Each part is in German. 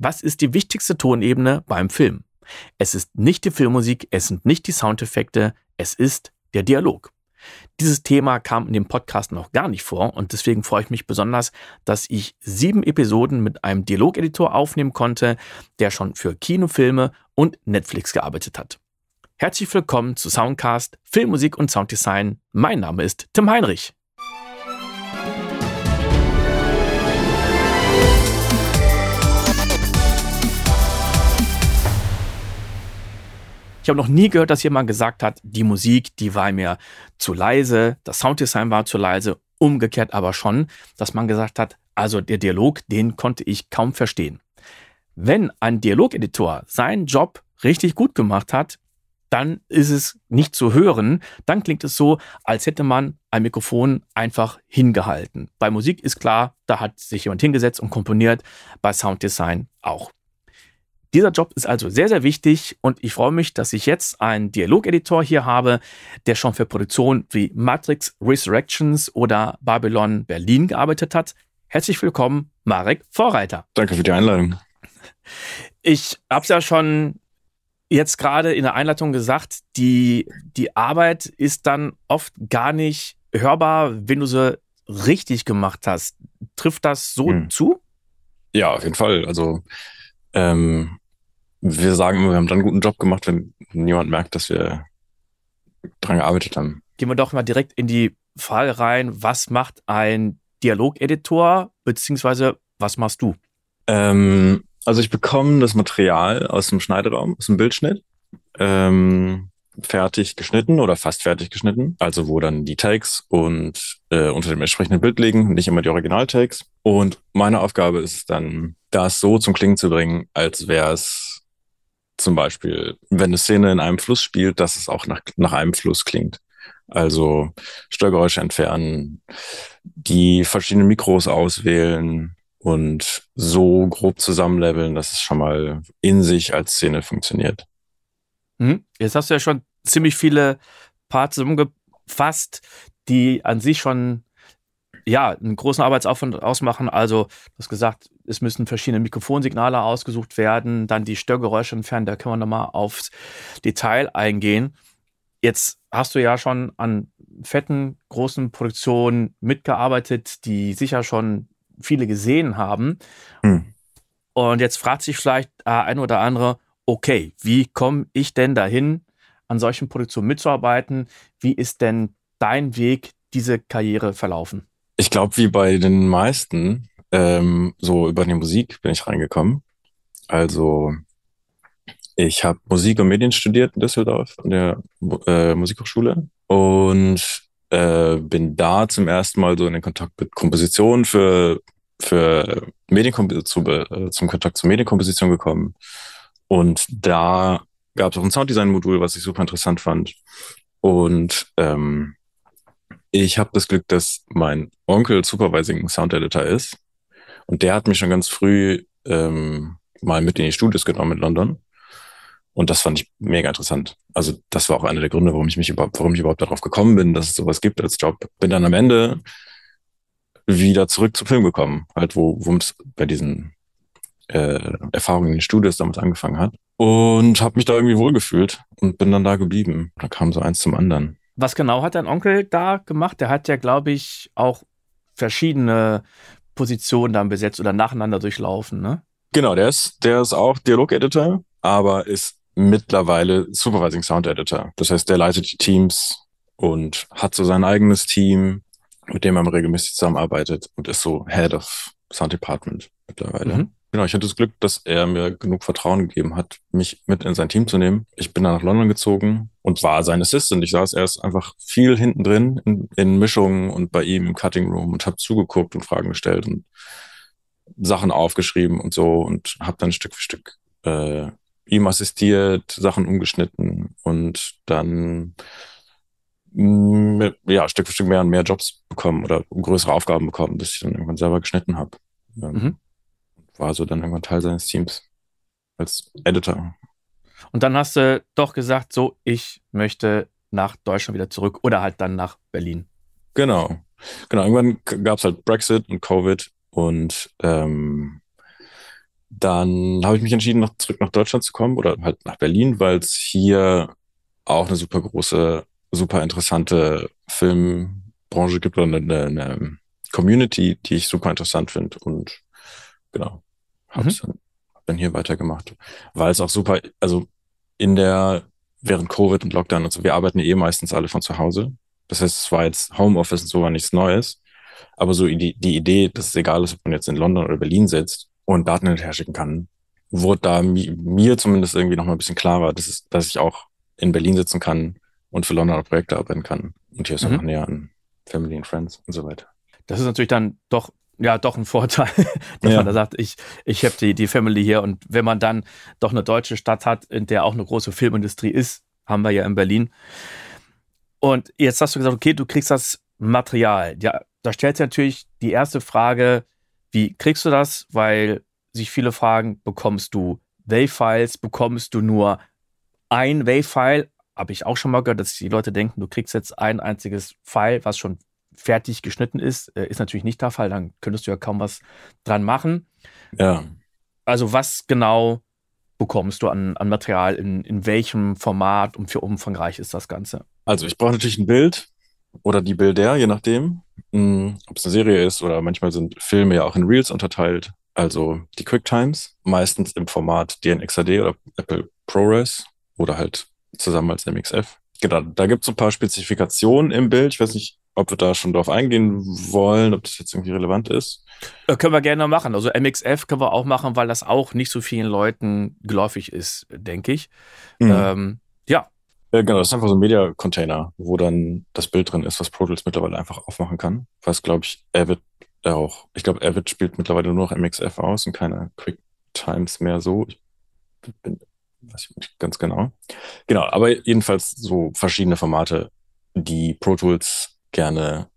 was ist die wichtigste Tonebene beim Film? Es ist nicht die Filmmusik, es sind nicht die Soundeffekte, es ist der Dialog. Dieses Thema kam in dem Podcast noch gar nicht vor und deswegen freue ich mich besonders, dass ich sieben Episoden mit einem Dialogeditor aufnehmen konnte, der schon für Kinofilme und Netflix gearbeitet hat. Herzlich willkommen zu Soundcast, Filmmusik und Sounddesign. Mein Name ist Tim Heinrich. Ich habe noch nie gehört, dass jemand gesagt hat, die Musik, die war mir zu leise, das Sounddesign war zu leise, umgekehrt aber schon, dass man gesagt hat, also der Dialog, den konnte ich kaum verstehen. Wenn ein Dialogeditor seinen Job richtig gut gemacht hat, dann ist es nicht zu hören. Dann klingt es so, als hätte man ein Mikrofon einfach hingehalten. Bei Musik ist klar, da hat sich jemand hingesetzt und komponiert, bei Sounddesign auch. Dieser Job ist also sehr, sehr wichtig und ich freue mich, dass ich jetzt einen Dialogeditor hier habe, der schon für Produktionen wie Matrix Resurrections oder Babylon Berlin gearbeitet hat. Herzlich willkommen, Marek Vorreiter. Danke für die Einladung. Ich habe es ja schon jetzt gerade in der Einleitung gesagt, die, die Arbeit ist dann oft gar nicht hörbar, wenn du sie richtig gemacht hast. Trifft das so hm. zu? Ja, auf jeden Fall. Also ähm, wir sagen immer, wir haben dann einen guten Job gemacht, wenn niemand merkt, dass wir dran gearbeitet haben. Gehen wir doch mal direkt in die Frage rein, was macht ein Dialogeditor, beziehungsweise was machst du? Ähm, also ich bekomme das Material aus dem Schneideraum, aus dem Bildschnitt, ähm, fertig geschnitten oder fast fertig geschnitten. Also wo dann die Takes und äh, unter dem entsprechenden Bild liegen, nicht immer die Original-Takes. Und meine Aufgabe ist es dann, das so zum Klingen zu bringen, als wäre es zum Beispiel, wenn eine Szene in einem Fluss spielt, dass es auch nach, nach einem Fluss klingt. Also Störgeräusche entfernen, die verschiedenen Mikros auswählen, und so grob zusammenleveln, dass es schon mal in sich als Szene funktioniert. Mhm. Jetzt hast du ja schon ziemlich viele Parts zusammengefasst, die an sich schon ja, einen großen Arbeitsaufwand ausmachen. Also, du hast gesagt, es müssen verschiedene Mikrofonsignale ausgesucht werden, dann die Störgeräusche entfernen, da können wir nochmal aufs Detail eingehen. Jetzt hast du ja schon an fetten, großen Produktionen mitgearbeitet, die sicher schon viele gesehen haben. Hm. Und jetzt fragt sich vielleicht ein oder andere, okay, wie komme ich denn dahin, an solchen Produktionen mitzuarbeiten? Wie ist denn dein Weg, diese Karriere verlaufen? Ich glaube, wie bei den meisten, ähm, so über die Musik bin ich reingekommen. Also ich habe Musik und Medien studiert in Düsseldorf an der äh, Musikhochschule und äh, bin da zum ersten Mal so in den Kontakt mit Komposition für, für Medienkomposition, äh, zum Kontakt zur Medienkomposition gekommen. Und da gab es auch ein Sounddesign-Modul, was ich super interessant fand. Und ähm, ich habe das Glück, dass mein Onkel Supervising Sound Editor ist. Und der hat mich schon ganz früh ähm, mal mit in die Studios genommen in London. Und das fand ich mega interessant. Also das war auch einer der Gründe, warum ich mich überhaupt, warum ich überhaupt darauf gekommen bin, dass es sowas gibt als Job. Bin dann am Ende wieder zurück zum Film gekommen, halt wo, es bei diesen äh, Erfahrungen in den Studios damals angefangen hat. Und habe mich da irgendwie wohlgefühlt und bin dann da geblieben. Da kam so eins zum anderen. Was genau hat dein Onkel da gemacht? Der hat ja, glaube ich, auch verschiedene Positionen dann besetzt oder nacheinander durchlaufen, ne? Genau, der ist, der ist auch Dialog-Editor, aber ist mittlerweile Supervising Sound Editor. Das heißt, der leitet die Teams und hat so sein eigenes Team, mit dem er regelmäßig zusammenarbeitet und ist so Head of Sound Department mittlerweile. Mhm. Genau, ich hatte das Glück, dass er mir genug Vertrauen gegeben hat, mich mit in sein Team zu nehmen. Ich bin dann nach London gezogen und war sein Assistant. Ich saß erst einfach viel hinten drin in, in Mischungen und bei ihm im Cutting Room und habe zugeguckt und Fragen gestellt und Sachen aufgeschrieben und so und habe dann Stück für Stück äh, ihm assistiert, Sachen umgeschnitten und dann ja, Stück für Stück mehr und mehr Jobs bekommen oder größere Aufgaben bekommen, bis ich dann irgendwann selber geschnitten habe. Ähm, mhm. War so dann irgendwann Teil seines Teams als Editor. Und dann hast du doch gesagt, so, ich möchte nach Deutschland wieder zurück oder halt dann nach Berlin. Genau. Genau, irgendwann gab es halt Brexit und Covid und ähm, Dann habe ich mich entschieden, noch zurück nach Deutschland zu kommen oder halt nach Berlin, weil es hier auch eine super große, super interessante Filmbranche gibt oder eine, eine Community, die ich super interessant finde. Und genau, hab's mhm. dann hier weitergemacht. Weil es auch super, also in der, während Covid und Lockdown und so, wir arbeiten eh meistens alle von zu Hause. Das heißt, es war jetzt Homeoffice und so war nichts Neues. Aber so die, die Idee, dass es egal ist, ob man jetzt in London oder Berlin sitzt und Daten hinterher schicken kann, wurde da mi mir zumindest irgendwie noch mal ein bisschen klarer, dass, es, dass ich auch in Berlin sitzen kann und für Londoner Projekte arbeiten kann. Und hier ist mhm. noch näher an Family and Friends und so weiter. Das ist natürlich dann doch ja doch ein Vorteil, dass ja. man da sagt, ich, ich habe die, die Family hier und wenn man dann doch eine deutsche Stadt hat, in der auch eine große Filmindustrie ist, haben wir ja in Berlin. Und jetzt hast du gesagt, okay, du kriegst das Material. Ja, da stellt sich natürlich die erste Frage, wie kriegst du das? Weil sich viele fragen, bekommst du WAV-Files, bekommst du nur ein WAV-File? Habe ich auch schon mal gehört, dass die Leute denken, du kriegst jetzt ein einziges File, was schon fertig geschnitten ist. Äh, ist natürlich nicht der Fall, dann könntest du ja kaum was dran machen. Ja. Also was genau bekommst du an, an Material, in, in welchem Format und für umfangreich ist das Ganze? Also ich brauche natürlich ein Bild oder die Bilder, je nachdem, hm, ob es eine Serie ist oder manchmal sind Filme ja auch in Reels unterteilt. Also die QuickTimes, meistens im Format DNxHD oder Apple ProRes oder halt zusammen als MXF. Genau, da gibt es ein paar Spezifikationen im Bild. Ich weiß nicht, ob wir da schon drauf eingehen wollen, ob das jetzt irgendwie relevant ist. Äh, können wir gerne machen. Also MXF können wir auch machen, weil das auch nicht so vielen Leuten geläufig ist, denke ich. Mhm. Ähm, ja. ja. Genau, das ist einfach so ein Media-Container, wo dann das Bild drin ist, was Pro Tools mittlerweile einfach aufmachen kann. Was, glaube ich, Avid auch, ich glaube, Avid spielt mittlerweile nur noch MXF aus und keine QuickTimes mehr so. Ich bin, weiß ich nicht ganz genau. Genau, aber jedenfalls so verschiedene Formate, die Pro Tools gerne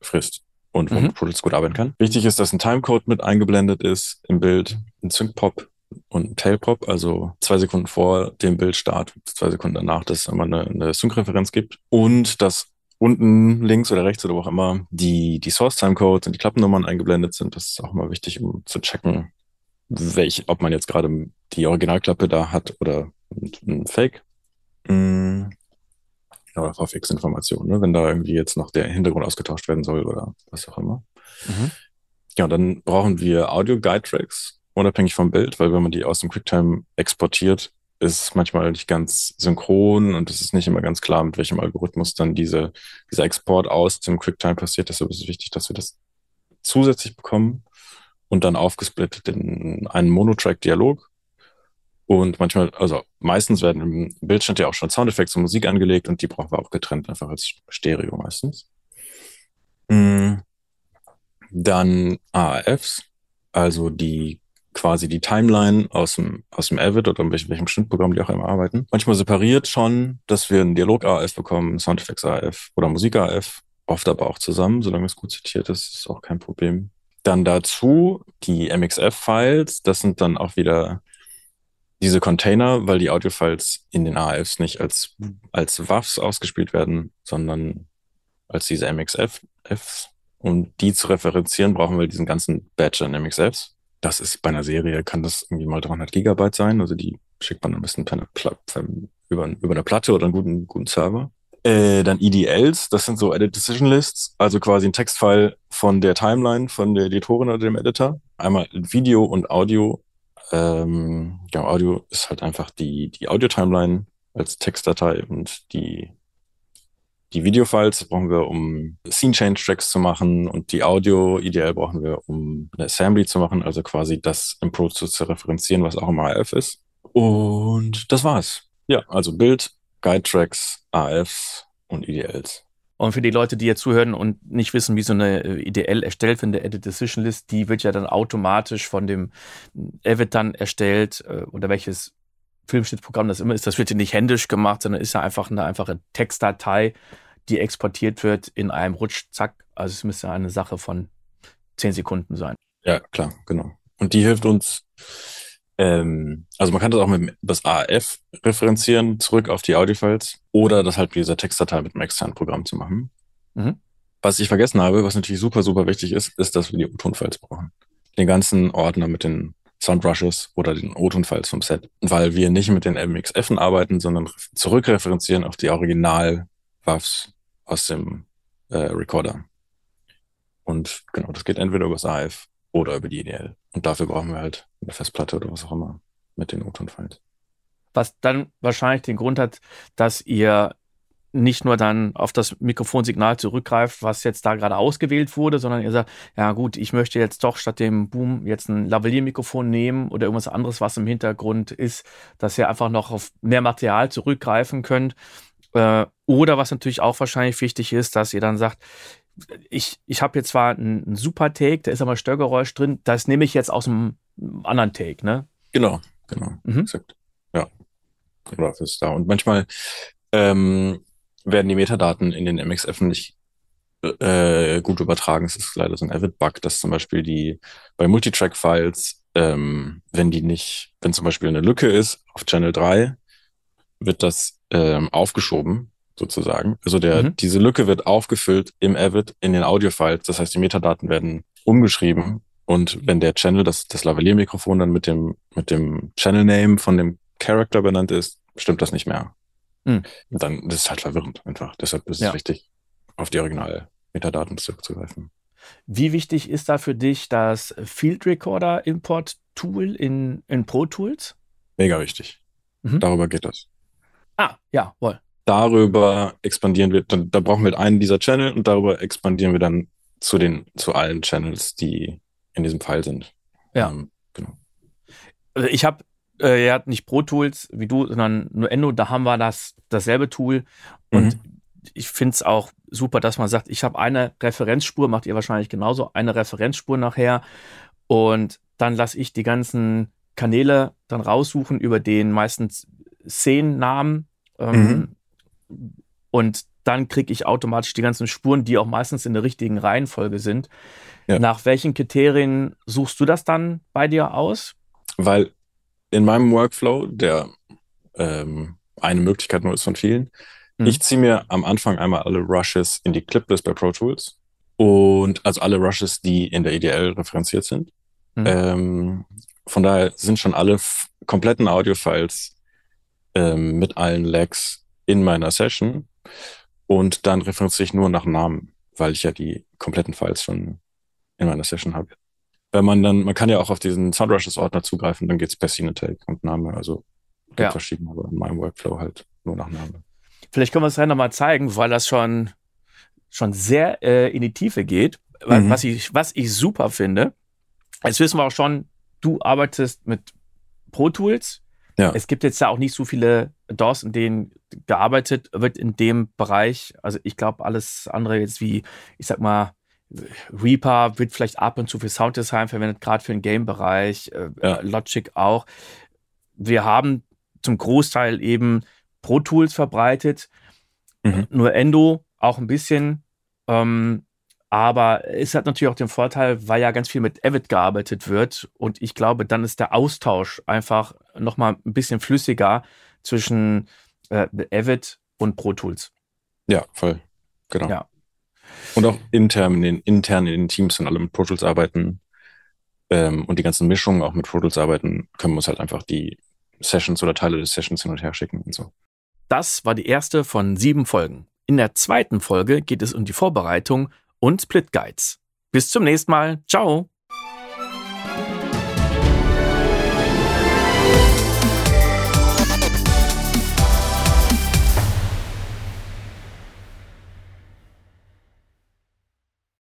frisst und wo mhm. Pro gut arbeiten kann. Wichtig ist, dass ein Timecode mit eingeblendet ist im Bild, ein Sync-Pop und ein Tail-Pop, also zwei Sekunden vor dem Bildstart, zwei Sekunden danach, dass es immer eine, eine Sync-Referenz gibt und dass unten links oder rechts oder wo auch immer die, die Source-Timecodes und die Klappennummern eingeblendet sind. Das ist auch mal wichtig, um zu checken, welch, ob man jetzt gerade die Originalklappe da hat oder ein Fake. Mm oder VFX-Informationen, ne? wenn da irgendwie jetzt noch der Hintergrund ausgetauscht werden soll oder was auch immer. Mhm. Ja, dann brauchen wir Audio-Guide-Tracks, unabhängig vom Bild, weil wenn man die aus dem QuickTime exportiert, ist es manchmal nicht ganz synchron und es ist nicht immer ganz klar, mit welchem Algorithmus dann diese, dieser Export aus dem QuickTime passiert. Deshalb ist es wichtig, dass wir das zusätzlich bekommen und dann aufgesplittet in einen Monotrack-Dialog und manchmal, also meistens werden im Bildschirm ja auch schon Soundeffekte und Musik angelegt und die brauchen wir auch getrennt, einfach als Stereo meistens. Mhm. Dann AAFs, also die quasi die Timeline aus dem, aus dem Avid oder welchem, welchem Schnittprogramm die auch immer arbeiten. Manchmal separiert schon, dass wir einen Dialog-AF bekommen, Soundeffekts-AF oder Musik-AF, oft aber auch zusammen, solange es gut zitiert ist, ist auch kein Problem. Dann dazu die MXF-Files, das sind dann auch wieder diese Container, weil die Audiofiles in den AFs nicht als, als WAVs ausgespielt werden, sondern als diese MXFs. Um die zu referenzieren, brauchen wir diesen ganzen Badge an MXFs. Das ist bei einer Serie, kann das irgendwie mal 300 Gigabyte sein. Also die schickt man besten per, per, über, über eine Platte oder einen guten, guten Server. Äh, dann EDLs, das sind so Edit Decision Lists, also quasi ein Textfile von der Timeline von der Editorin oder dem Editor. Einmal Video und Audio ähm, ja, Audio ist halt einfach die, die Audio-Timeline als Textdatei und die, die Video-Files brauchen wir, um Scene-Change-Tracks zu machen und die Audio ideell brauchen wir, um eine Assembly zu machen, also quasi das im Pro zu referenzieren, was auch im AF ist. Und das war's. Ja, also Bild, Guide-Tracks, AFs und EDLs. Und für die Leute, die jetzt zuhören und nicht wissen, wie so eine äh, IDL erstellt wird, eine Edit Decision List, die wird ja dann automatisch von dem Avid dann erstellt äh, oder welches Filmschnittprogramm das immer ist. Das wird ja nicht händisch gemacht, sondern ist ja einfach eine einfache Textdatei, die exportiert wird in einem Rutsch, zack. Also es müsste eine Sache von zehn Sekunden sein. Ja, klar, genau. Und die hilft uns ähm, also man kann das auch mit das AF referenzieren, zurück auf die Audiofiles oder das halt mit dieser Textdatei mit einem externen Programm zu machen. Mhm. Was ich vergessen habe, was natürlich super, super wichtig ist, ist, dass wir die O-Ton-Files brauchen. Den ganzen Ordner mit den Soundbrushes oder den O-Ton-Files vom Set, weil wir nicht mit den MXFen arbeiten, sondern zurückreferenzieren auf die Original-WAVs aus dem äh, Recorder. Und genau, das geht entweder über das AF oder über die EDL. Und dafür brauchen wir halt eine Festplatte oder was auch immer mit den O-Ton-Files. Was dann wahrscheinlich den Grund hat, dass ihr nicht nur dann auf das Mikrofonsignal zurückgreift, was jetzt da gerade ausgewählt wurde, sondern ihr sagt, ja gut, ich möchte jetzt doch statt dem Boom jetzt ein Lavalier-Mikrofon nehmen oder irgendwas anderes, was im Hintergrund ist, dass ihr einfach noch auf mehr Material zurückgreifen könnt. Äh, oder was natürlich auch wahrscheinlich wichtig ist, dass ihr dann sagt, ich, ich habe jetzt zwar einen, einen super Take, da ist aber Störgeräusch drin, das nehme ich jetzt aus einem anderen Take, ne? Genau, genau, mhm. exakt. Ja. Oder ist da. Und manchmal ähm, werden die Metadaten in den MXF nicht äh, gut übertragen. Es ist leider so ein Avid-Bug, dass zum Beispiel die bei Multitrack-Files, ähm, wenn die nicht, wenn zum Beispiel eine Lücke ist auf Channel 3, wird das ähm, aufgeschoben, sozusagen. Also der, mhm. diese Lücke wird aufgefüllt im Avid in den Audio-Files. Das heißt, die Metadaten werden umgeschrieben. Und wenn der Channel, das, das Lavalier-Mikrofon dann mit dem, mit dem Channel-Name von dem Character benannt ist, stimmt das nicht mehr. Mhm. Dann das ist halt verwirrend einfach. Deshalb ist ja. es wichtig, auf die Original-Metadaten zurückzugreifen. Wie wichtig ist da für dich das Field Recorder Import Tool in, in Pro Tools? Mega wichtig. Mhm. Darüber geht das. Ah, ja, wohl. Darüber expandieren wir, dann, da brauchen wir einen dieser Channel und darüber expandieren wir dann zu den, zu allen Channels, die in diesem File sind. Ja. Ähm, genau. Also ich habe äh, er hat nicht Pro Tools wie du, sondern nur Endo, da haben wir das, dasselbe Tool. Und mhm. ich finde es auch super, dass man sagt, ich habe eine Referenzspur, macht ihr wahrscheinlich genauso, eine Referenzspur nachher. Und dann lasse ich die ganzen Kanäle dann raussuchen über den meistens Szenennamen. Ähm, mhm. Und dann kriege ich automatisch die ganzen Spuren, die auch meistens in der richtigen Reihenfolge sind. Ja. Nach welchen Kriterien suchst du das dann bei dir aus? Weil in meinem Workflow, der ähm, eine Möglichkeit nur ist von vielen. Mhm. Ich ziehe mir am Anfang einmal alle Rushes in die Cliplist bei Pro Tools und also alle Rushes, die in der EDL referenziert sind. Mhm. Ähm, von daher sind schon alle kompletten Audio-Files ähm, mit allen Lags in meiner Session und dann referenziere ich nur nach Namen, weil ich ja die kompletten Files schon in meiner Session habe wenn man dann, man kann ja auch auf diesen Soundrushes-Ordner zugreifen, dann geht's per Scene-Tag und Name. Also ja. verschiedene, aber in meinem Workflow halt nur nach Name. Vielleicht können wir es ja nochmal zeigen, weil das schon, schon sehr äh, in die Tiefe geht. Mhm. Was, ich, was ich super finde. Jetzt wissen wir auch schon, du arbeitest mit Pro Tools. Ja. Es gibt jetzt ja auch nicht so viele DAWs, in denen gearbeitet wird in dem Bereich. Also ich glaube, alles andere jetzt wie, ich sag mal, Reaper wird vielleicht ab und zu für Sounddesign verwendet, gerade für den Game-Bereich, äh, ja. Logic auch. Wir haben zum Großteil eben Pro Tools verbreitet, mhm. nur Endo auch ein bisschen. Ähm, aber es hat natürlich auch den Vorteil, weil ja ganz viel mit Avid gearbeitet wird. Und ich glaube, dann ist der Austausch einfach nochmal ein bisschen flüssiger zwischen äh, Avid und Pro Tools. Ja, voll. Genau. Ja. Und auch intern in den, intern in den Teams und alle mit Pro Tools arbeiten ähm, und die ganzen Mischungen auch mit Pro Tools arbeiten, können wir uns halt einfach die Sessions oder Teile des Sessions hin und her schicken und so. Das war die erste von sieben Folgen. In der zweiten Folge geht es um die Vorbereitung und Split Guides. Bis zum nächsten Mal. Ciao.